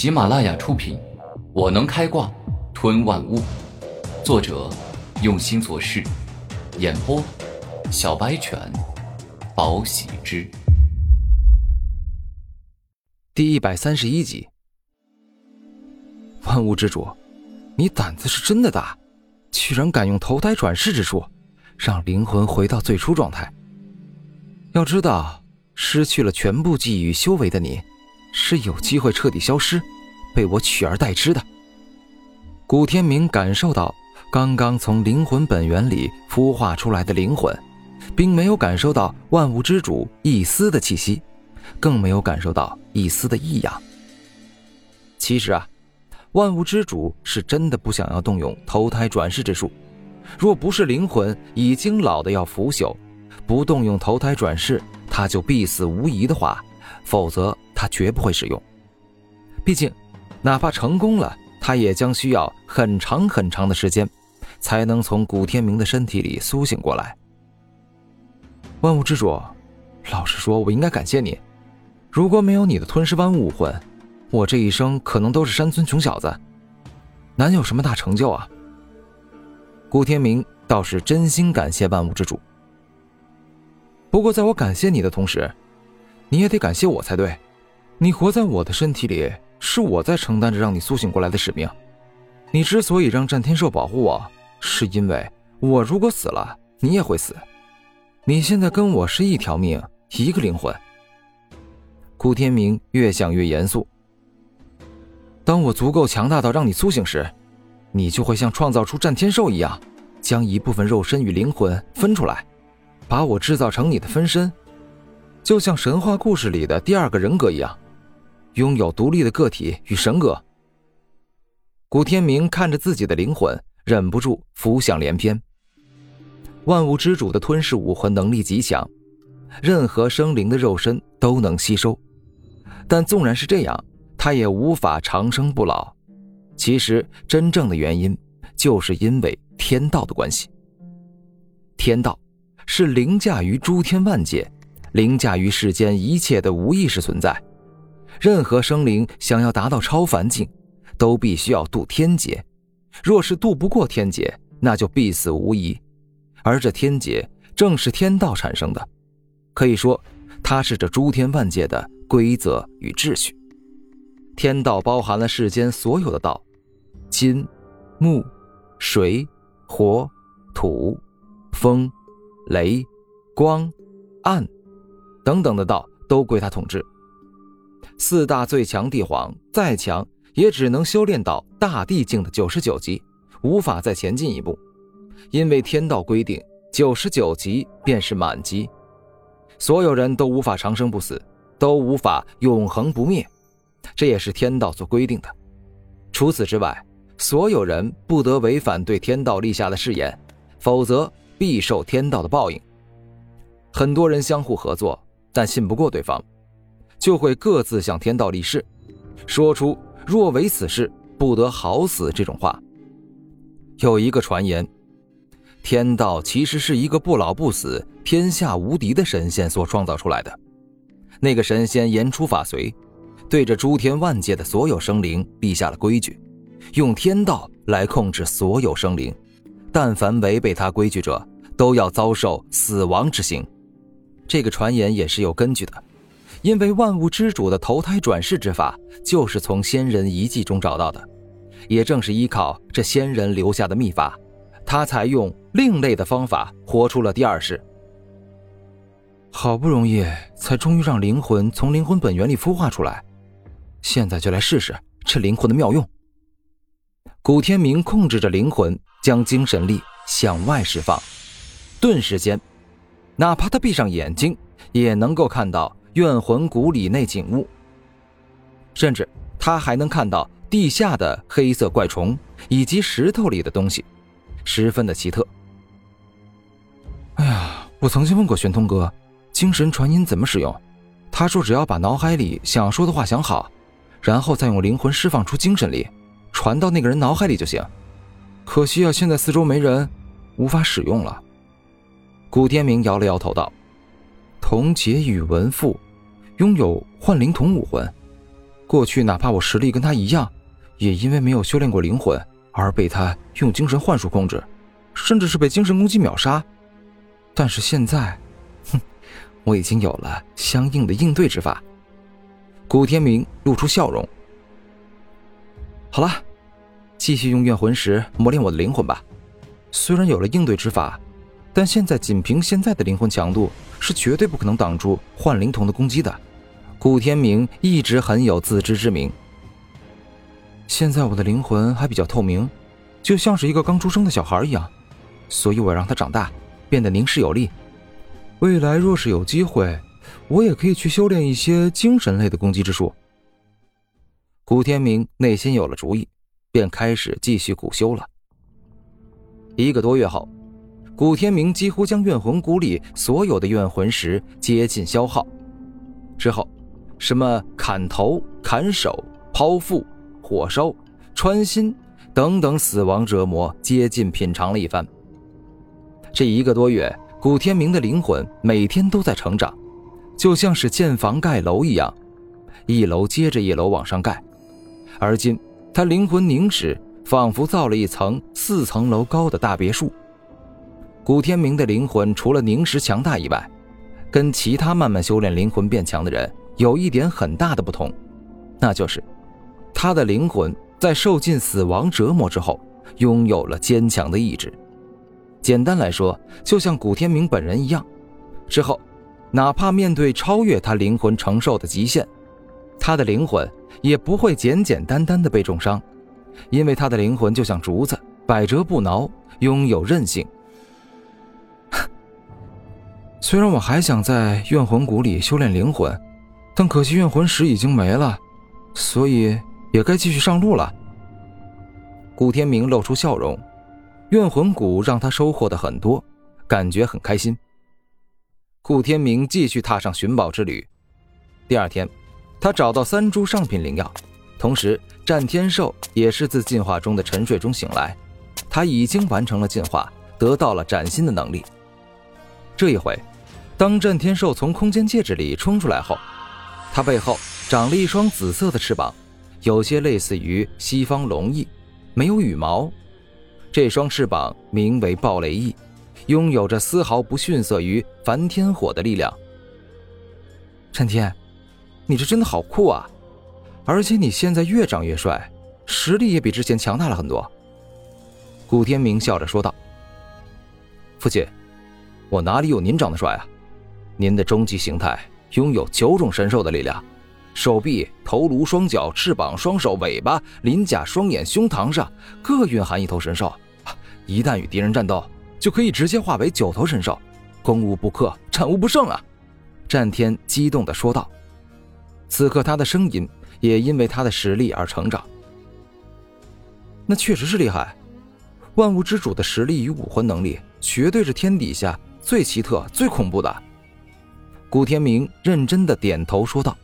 喜马拉雅出品，《我能开挂吞万物》，作者用心做事，演播小白犬，宝喜之，第一百三十一集。万物之主，你胆子是真的大，居然敢用投胎转世之术，让灵魂回到最初状态。要知道，失去了全部记忆与修为的你。是有机会彻底消失，被我取而代之的。古天明感受到刚刚从灵魂本源里孵化出来的灵魂，并没有感受到万物之主一丝的气息，更没有感受到一丝的异样。其实啊，万物之主是真的不想要动用投胎转世之术。若不是灵魂已经老的要腐朽，不动用投胎转世，他就必死无疑的话，否则。他绝不会使用，毕竟，哪怕成功了，他也将需要很长很长的时间，才能从古天明的身体里苏醒过来。万物之主，老实说，我应该感谢你。如果没有你的吞噬万物武魂，我这一生可能都是山村穷小子，难有什么大成就啊。古天明倒是真心感谢万物之主。不过，在我感谢你的同时，你也得感谢我才对。你活在我的身体里，是我在承担着让你苏醒过来的使命。你之所以让战天兽保护我，是因为我如果死了，你也会死。你现在跟我是一条命，一个灵魂。顾天明越想越严肃。当我足够强大到让你苏醒时，你就会像创造出战天兽一样，将一部分肉身与灵魂分出来，把我制造成你的分身，就像神话故事里的第二个人格一样。拥有独立的个体与神格。古天明看着自己的灵魂，忍不住浮想联翩。万物之主的吞噬武魂能力极强，任何生灵的肉身都能吸收。但纵然是这样，他也无法长生不老。其实，真正的原因就是因为天道的关系。天道是凌驾于诸天万界、凌驾于世间一切的无意识存在。任何生灵想要达到超凡境，都必须要渡天劫。若是渡不过天劫，那就必死无疑。而这天劫正是天道产生的，可以说，它是这诸天万界的规则与秩序。天道包含了世间所有的道，金、木、水、火、土、风、雷、光、暗等等的道，都归他统治。四大最强帝皇再强，也只能修炼到大帝境的九十九级，无法再前进一步。因为天道规定，九十九级便是满级，所有人都无法长生不死，都无法永恒不灭，这也是天道所规定的。除此之外，所有人不得违反对天道立下的誓言，否则必受天道的报应。很多人相互合作，但信不过对方。就会各自向天道立誓，说出“若违此事，不得好死”这种话。有一个传言，天道其实是一个不老不死、天下无敌的神仙所创造出来的。那个神仙言出法随，对着诸天万界的所有生灵立下了规矩，用天道来控制所有生灵，但凡违背他规矩者，都要遭受死亡之刑。这个传言也是有根据的。因为万物之主的投胎转世之法就是从仙人遗迹中找到的，也正是依靠这仙人留下的秘法，他才用另类的方法活出了第二世。好不容易才终于让灵魂从灵魂本源里孵化出来，现在就来试试这灵魂的妙用。古天明控制着灵魂，将精神力向外释放，顿时间，哪怕他闭上眼睛，也能够看到。怨魂谷里那景物，甚至他还能看到地下的黑色怪虫以及石头里的东西，十分的奇特。哎呀，我曾经问过玄通哥，精神传音怎么使用？他说只要把脑海里想说的话想好，然后再用灵魂释放出精神力，传到那个人脑海里就行。可惜啊，现在四周没人，无法使用了。古天明摇了摇头道。童杰宇文赋，拥有幻灵童武魂。过去哪怕我实力跟他一样，也因为没有修炼过灵魂而被他用精神幻术控制，甚至是被精神攻击秒杀。但是现在，哼，我已经有了相应的应对之法。古天明露出笑容。好了，继续用怨魂石磨练我的灵魂吧。虽然有了应对之法，但现在仅凭现在的灵魂强度，是绝对不可能挡住幻灵童的攻击的。古天明一直很有自知之明。现在我的灵魂还比较透明，就像是一个刚出生的小孩一样，所以我让他长大，变得凝实有力。未来若是有机会，我也可以去修炼一些精神类的攻击之术。古天明内心有了主意，便开始继续苦修了。一个多月后，古天明几乎将怨魂谷里所有的怨魂石接近消耗。之后。什么砍头、砍手、剖腹、火烧、穿心等等死亡折磨，接近品尝了一番。这一个多月，古天明的灵魂每天都在成长，就像是建房盖楼一样，一楼接着一楼往上盖。而今，他灵魂凝实，仿佛造了一层四层楼高的大别墅。古天明的灵魂除了凝实强大以外，跟其他慢慢修炼灵魂变强的人。有一点很大的不同，那就是他的灵魂在受尽死亡折磨之后，拥有了坚强的意志。简单来说，就像古天明本人一样，之后哪怕面对超越他灵魂承受的极限，他的灵魂也不会简简单单的被重伤，因为他的灵魂就像竹子，百折不挠，拥有韧性。虽然我还想在怨魂谷里修炼灵魂。但可惜怨魂石已经没了，所以也该继续上路了。古天明露出笑容，怨魂谷让他收获的很多，感觉很开心。古天明继续踏上寻宝之旅。第二天，他找到三株上品灵药，同时战天兽也是自进化中的沉睡中醒来，他已经完成了进化，得到了崭新的能力。这一回，当战天兽从空间戒指里冲出来后。它背后长了一双紫色的翅膀，有些类似于西方龙翼，没有羽毛。这双翅膀名为暴雷翼，拥有着丝毫不逊色于梵天火的力量。陈天，你这真的好酷啊！而且你现在越长越帅，实力也比之前强大了很多。古天明笑着说道：“父亲，我哪里有您长得帅啊？您的终极形态……”拥有九种神兽的力量，手臂、头颅、双脚、翅膀、双手、尾巴、鳞甲、双眼、胸膛上各蕴含一头神兽，一旦与敌人战斗，就可以直接化为九头神兽，攻无不克，战无不胜啊！战天激动地说道。此刻他的声音也因为他的实力而成长。那确实是厉害，万物之主的实力与武魂能力，绝对是天底下最奇特、最恐怖的。古天明认真的点头说道。